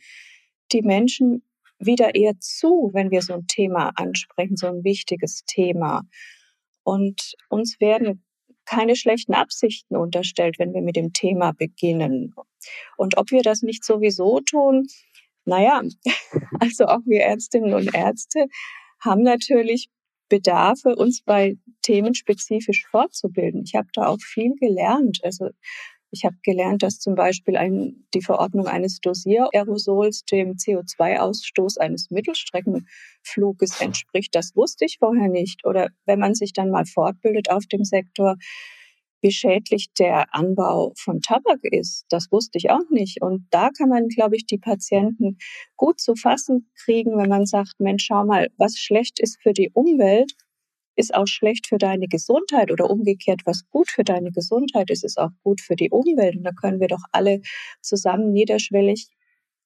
die Menschen wieder eher zu, wenn wir so ein Thema ansprechen, so ein wichtiges Thema. Und uns werden keine schlechten Absichten unterstellt, wenn wir mit dem Thema beginnen. Und ob wir das nicht sowieso tun, naja, also auch wir Ärztinnen und Ärzte haben natürlich Bedarfe, uns bei Themen spezifisch fortzubilden. Ich habe da auch viel gelernt. Also ich habe gelernt, dass zum Beispiel ein, die Verordnung eines Dosiererosols dem CO2-Ausstoß eines Mittelstreckenfluges entspricht. Das wusste ich vorher nicht. Oder wenn man sich dann mal fortbildet auf dem Sektor, wie schädlich der Anbau von Tabak ist, das wusste ich auch nicht. Und da kann man, glaube ich, die Patienten gut zu fassen kriegen, wenn man sagt, Mensch, schau mal, was schlecht ist für die Umwelt, ist auch schlecht für deine Gesundheit oder umgekehrt, was gut für deine Gesundheit ist, ist auch gut für die Umwelt. Und da können wir doch alle zusammen niederschwellig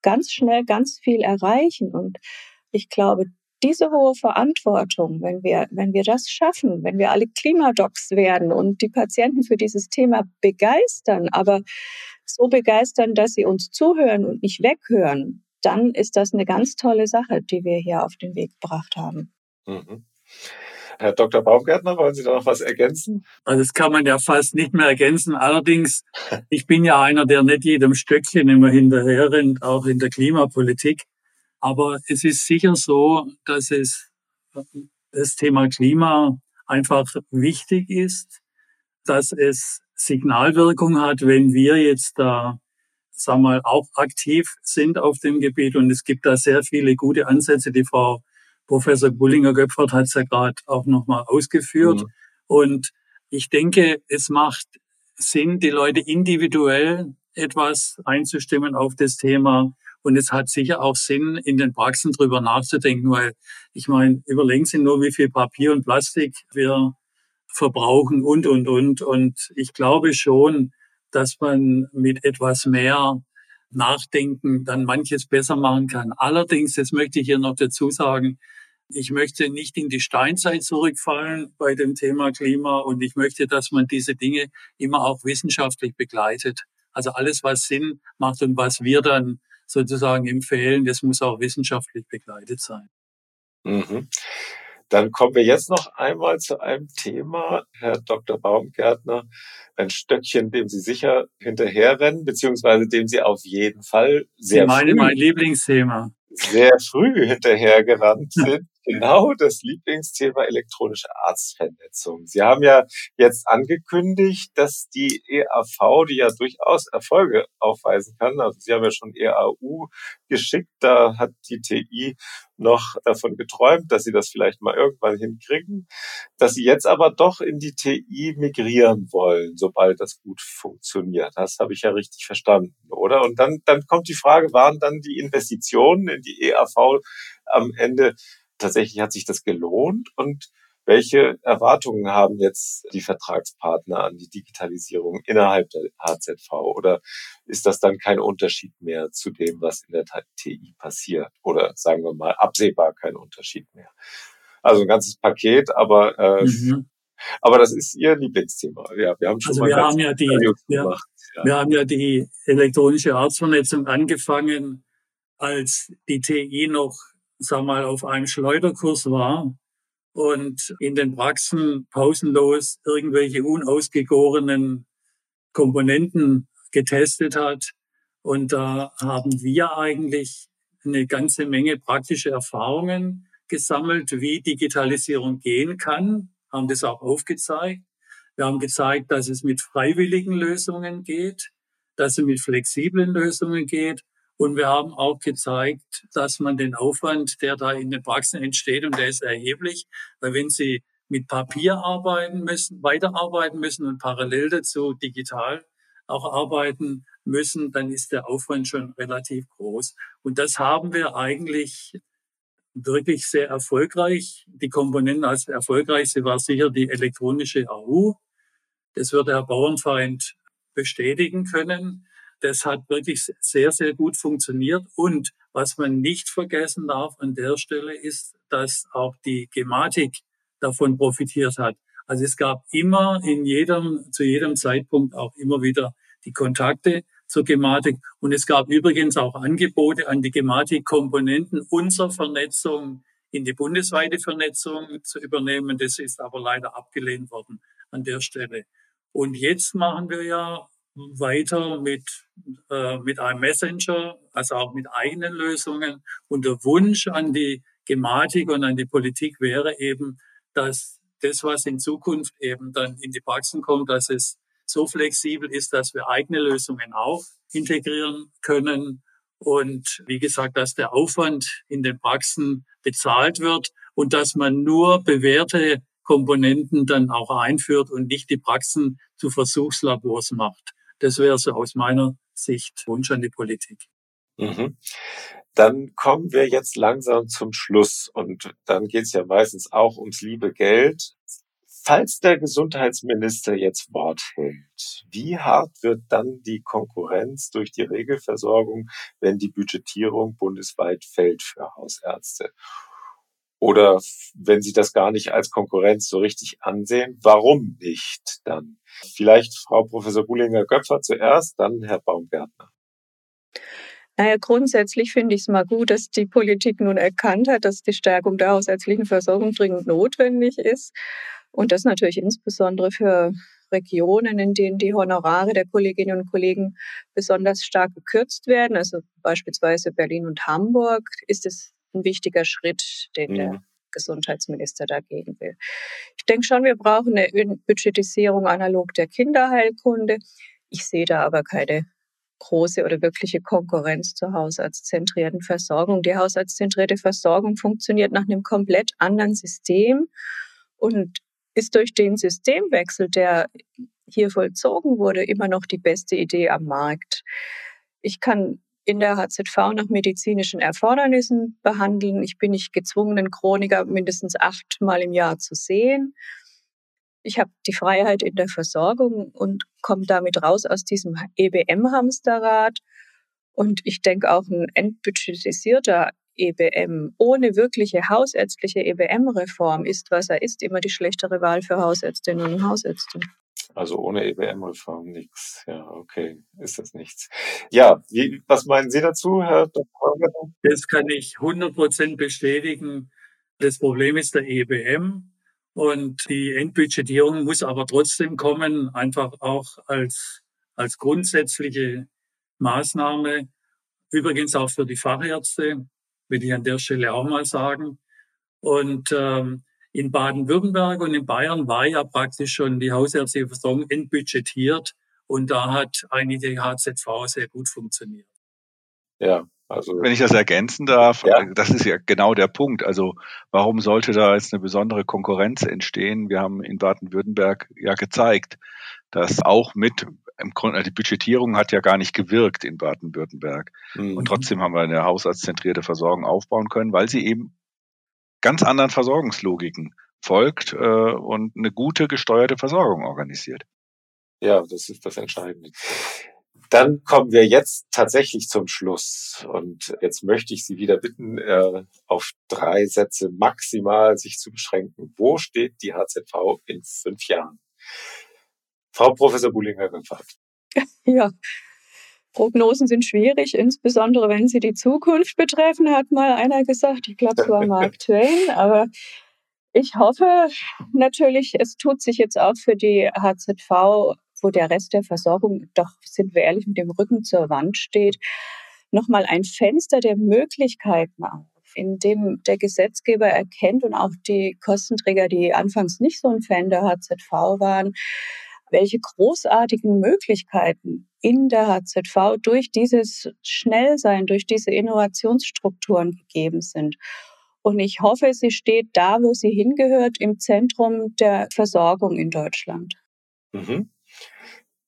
ganz schnell ganz viel erreichen. Und ich glaube, diese hohe Verantwortung, wenn wir, wenn wir das schaffen, wenn wir alle Klimadocs werden und die Patienten für dieses Thema begeistern, aber so begeistern, dass sie uns zuhören und nicht weghören, dann ist das eine ganz tolle Sache, die wir hier auf den Weg gebracht haben. Mhm. Herr Dr. Baumgärtner, wollen Sie da noch was ergänzen? Also das kann man ja fast nicht mehr ergänzen. Allerdings, ich bin ja einer, der nicht jedem Stöckchen immer hinterher rennt, auch in der Klimapolitik. Aber es ist sicher so, dass es das Thema Klima einfach wichtig ist, dass es Signalwirkung hat, wenn wir jetzt da, sagen wir mal, auch aktiv sind auf dem Gebiet. Und es gibt da sehr viele gute Ansätze, die Frau Professor Bullinger-Göpfert hat es ja gerade auch nochmal ausgeführt. Mhm. Und ich denke, es macht Sinn, die Leute individuell etwas einzustimmen auf das Thema. Und es hat sicher auch Sinn, in den Praxen drüber nachzudenken, weil ich meine, überlegen Sie nur, wie viel Papier und Plastik wir verbrauchen und, und, und. Und ich glaube schon, dass man mit etwas mehr Nachdenken dann manches besser machen kann. Allerdings, das möchte ich hier noch dazu sagen, ich möchte nicht in die Steinzeit zurückfallen bei dem Thema Klima und ich möchte, dass man diese Dinge immer auch wissenschaftlich begleitet. Also alles, was Sinn macht und was wir dann sozusagen empfehlen, das muss auch wissenschaftlich begleitet sein. Mhm. Dann kommen wir jetzt noch einmal zu einem Thema, Herr Dr. Baumgärtner, ein Stöckchen, dem Sie sicher hinterherrennen, beziehungsweise dem Sie auf jeden Fall sehr Sie meine, früh, mein Lieblingsthema. Sehr früh hinterhergerannt sind genau das Lieblingsthema elektronische Arztvernetzung. Sie haben ja jetzt angekündigt, dass die EAV, die ja durchaus Erfolge aufweisen kann, also Sie haben ja schon EAU geschickt, da hat die TI noch davon geträumt, dass sie das vielleicht mal irgendwann hinkriegen, dass sie jetzt aber doch in die TI migrieren wollen, sobald das gut funktioniert. Das habe ich ja richtig verstanden, oder? Und dann, dann kommt die Frage, waren dann die Investitionen in die EAV am Ende tatsächlich hat sich das gelohnt und welche Erwartungen haben jetzt die Vertragspartner an die Digitalisierung innerhalb der HZV? Oder ist das dann kein Unterschied mehr zu dem, was in der TI passiert? Oder sagen wir mal absehbar kein Unterschied mehr? Also ein ganzes Paket, aber äh, mhm. aber das ist Ihr Lieblingsthema. Ja, wir haben schon also mal wir haben ja die wir, ja. wir haben ja die elektronische Arztvernetzung angefangen, als die TI noch sag mal, auf einem Schleuderkurs war und in den Praxen pausenlos irgendwelche unausgegorenen Komponenten getestet hat. Und da haben wir eigentlich eine ganze Menge praktische Erfahrungen gesammelt, wie Digitalisierung gehen kann, haben das auch aufgezeigt. Wir haben gezeigt, dass es mit freiwilligen Lösungen geht, dass es mit flexiblen Lösungen geht und wir haben auch gezeigt, dass man den Aufwand, der da in den Praxen entsteht, und der ist erheblich, weil wenn Sie mit Papier arbeiten müssen, weiterarbeiten müssen und parallel dazu digital auch arbeiten müssen, dann ist der Aufwand schon relativ groß. Und das haben wir eigentlich wirklich sehr erfolgreich. Die Komponenten als erfolgreichste war sicher die elektronische AU. Das wird der Herr Bauernfeind bestätigen können. Das hat wirklich sehr, sehr gut funktioniert. Und was man nicht vergessen darf an der Stelle ist, dass auch die Gematik davon profitiert hat. Also es gab immer in jedem, zu jedem Zeitpunkt auch immer wieder die Kontakte zur Gematik. Und es gab übrigens auch Angebote an die Gematik-Komponenten unserer Vernetzung in die bundesweite Vernetzung zu übernehmen. Das ist aber leider abgelehnt worden an der Stelle. Und jetzt machen wir ja weiter mit, äh, mit einem Messenger, also auch mit eigenen Lösungen. Und der Wunsch an die Gematik und an die Politik wäre eben, dass das, was in Zukunft eben dann in die Praxen kommt, dass es so flexibel ist, dass wir eigene Lösungen auch integrieren können. Und wie gesagt, dass der Aufwand in den Praxen bezahlt wird und dass man nur bewährte Komponenten dann auch einführt und nicht die Praxen zu Versuchslabors macht. Das wäre so aus meiner Sicht Wunsch an die Politik. Mhm. Dann kommen wir jetzt langsam zum Schluss und dann geht es ja meistens auch ums liebe Geld. Falls der Gesundheitsminister jetzt Wort hält, wie hart wird dann die Konkurrenz durch die Regelversorgung, wenn die Budgetierung bundesweit fällt für Hausärzte? Oder wenn Sie das gar nicht als Konkurrenz so richtig ansehen, warum nicht dann? Vielleicht Frau Professor Bullinger-Göpfer zuerst, dann Herr Baumgärtner. Naja, grundsätzlich finde ich es mal gut, dass die Politik nun erkannt hat, dass die Stärkung der hausärztlichen Versorgung dringend notwendig ist und das natürlich insbesondere für Regionen, in denen die Honorare der Kolleginnen und Kollegen besonders stark gekürzt werden, also beispielsweise Berlin und Hamburg, ist es ein wichtiger Schritt, den mhm. der Gesundheitsminister dagegen will. Ich denke schon, wir brauchen eine Budgetisierung analog der Kinderheilkunde. Ich sehe da aber keine große oder wirkliche Konkurrenz zur hausarztzentrierten Versorgung. Die hausarztzentrierte Versorgung funktioniert nach einem komplett anderen System und ist durch den Systemwechsel, der hier vollzogen wurde, immer noch die beste Idee am Markt. Ich kann in der HZV nach medizinischen Erfordernissen behandeln. Ich bin nicht gezwungen, einen Chroniker mindestens achtmal im Jahr zu sehen. Ich habe die Freiheit in der Versorgung und komme damit raus aus diesem EBM-Hamsterrad. Und ich denke auch ein entbudgetisierter EBM ohne wirkliche hausärztliche EBM-Reform ist, was er ist, immer die schlechtere Wahl für Hausärztinnen und Hausärzte. Also ohne EBM-Reform nichts. Ja, okay, ist das nichts. Ja, wie, was meinen Sie dazu, Herr Dr. Das kann ich 100 Prozent bestätigen. Das Problem ist der EBM. Und die Endbudgetierung muss aber trotzdem kommen, einfach auch als, als grundsätzliche Maßnahme. Übrigens auch für die Fachärzte will ich an der Stelle auch mal sagen. Und ähm, in Baden-Württemberg und in Bayern war ja praktisch schon die hausärztliche Versorgung entbudgetiert und da hat eigentlich die HZV sehr gut funktioniert. Ja, also wenn ich das ergänzen darf, ja. das ist ja genau der Punkt. Also warum sollte da jetzt eine besondere Konkurrenz entstehen? Wir haben in Baden-Württemberg ja gezeigt, dass auch mit im Grunde, die Budgetierung hat ja gar nicht gewirkt in Baden-Württemberg. Mhm. Und trotzdem haben wir eine hausarztzentrierte Versorgung aufbauen können, weil sie eben ganz anderen Versorgungslogiken folgt äh, und eine gute gesteuerte Versorgung organisiert. Ja, das ist das Entscheidende. Dann kommen wir jetzt tatsächlich zum Schluss. Und jetzt möchte ich Sie wieder bitten, äh, auf drei Sätze maximal sich zu beschränken. Wo steht die HZV in fünf Jahren? Frau Professor Bullinger gefragt. Ja, Prognosen sind schwierig, insbesondere wenn sie die Zukunft betreffen, hat mal einer gesagt. Ich glaube, es war Mark Twain, aber ich hoffe natürlich, es tut sich jetzt auch für die HZV, wo der Rest der Versorgung, doch sind wir ehrlich, mit dem Rücken zur Wand steht, nochmal ein Fenster der Möglichkeiten auf, in dem der Gesetzgeber erkennt und auch die Kostenträger, die anfangs nicht so ein Fan der HZV waren, welche großartigen Möglichkeiten in der HZV durch dieses Schnellsein, durch diese Innovationsstrukturen gegeben sind. Und ich hoffe, sie steht da, wo sie hingehört, im Zentrum der Versorgung in Deutschland. Mhm.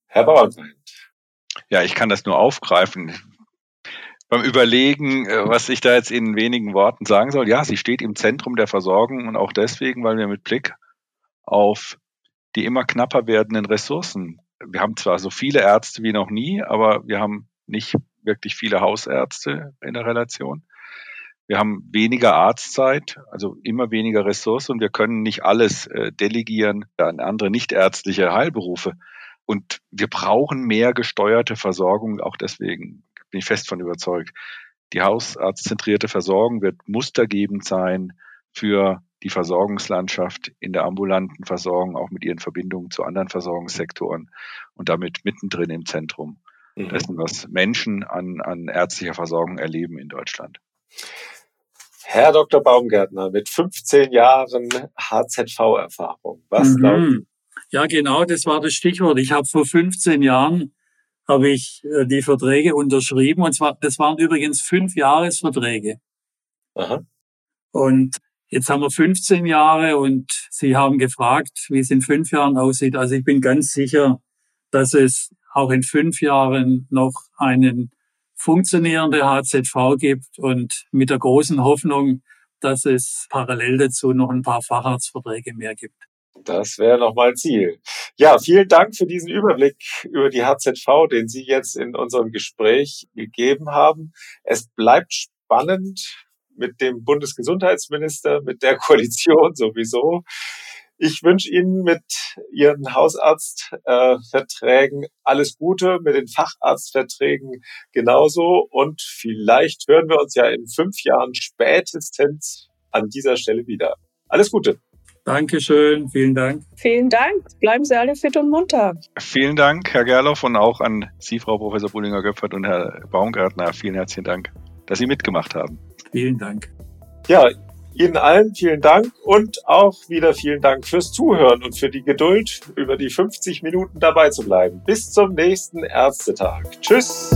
Herr Bauernfeind. Ja, ich kann das nur aufgreifen. Beim Überlegen, äh, was ich da jetzt in wenigen Worten sagen soll, ja, sie steht im Zentrum der Versorgung und auch deswegen, weil wir mit Blick auf die immer knapper werdenden Ressourcen, wir haben zwar so viele Ärzte wie noch nie, aber wir haben nicht wirklich viele Hausärzte in der Relation. Wir haben weniger Arztzeit, also immer weniger Ressourcen und wir können nicht alles äh, delegieren an andere nichtärztliche Heilberufe. Und wir brauchen mehr gesteuerte Versorgung, auch deswegen bin ich fest von überzeugt. Die hausarztzentrierte Versorgung wird mustergebend sein für die Versorgungslandschaft in der ambulanten Versorgung, auch mit ihren Verbindungen zu anderen Versorgungssektoren und damit mittendrin im Zentrum mhm. dessen, was Menschen an, an ärztlicher Versorgung erleben in Deutschland. Herr Dr. Baumgärtner, mit 15 Jahren HZV-Erfahrung, was mhm. glauben Ja, genau, das war das Stichwort. Ich habe vor 15 Jahren habe ich äh, die Verträge unterschrieben und zwar das waren übrigens fünf Jahresverträge. Aha. Und jetzt haben wir 15 Jahre und Sie haben gefragt, wie es in fünf Jahren aussieht. Also ich bin ganz sicher, dass es auch in fünf Jahren noch einen funktionierende HZV gibt und mit der großen Hoffnung, dass es parallel dazu noch ein paar Facharztverträge mehr gibt. Das wäre nochmal Ziel. Ja, vielen Dank für diesen Überblick über die HZV, den Sie jetzt in unserem Gespräch gegeben haben. Es bleibt spannend mit dem Bundesgesundheitsminister, mit der Koalition sowieso. Ich wünsche Ihnen mit Ihren Hausarztverträgen äh, alles Gute, mit den Facharztverträgen genauso. Und vielleicht hören wir uns ja in fünf Jahren spätestens an dieser Stelle wieder. Alles Gute. Dankeschön, vielen Dank. Vielen Dank. Bleiben Sie alle fit und munter. Vielen Dank, Herr Gerloff, und auch an Sie, Frau Professor Bullinger-Göpfert und Herr Baumgartner. Vielen herzlichen Dank, dass Sie mitgemacht haben. Vielen Dank. Ja, Ihnen allen vielen Dank und auch wieder vielen Dank fürs Zuhören und für die Geduld, über die 50 Minuten dabei zu bleiben. Bis zum nächsten Ärztetag. Tschüss.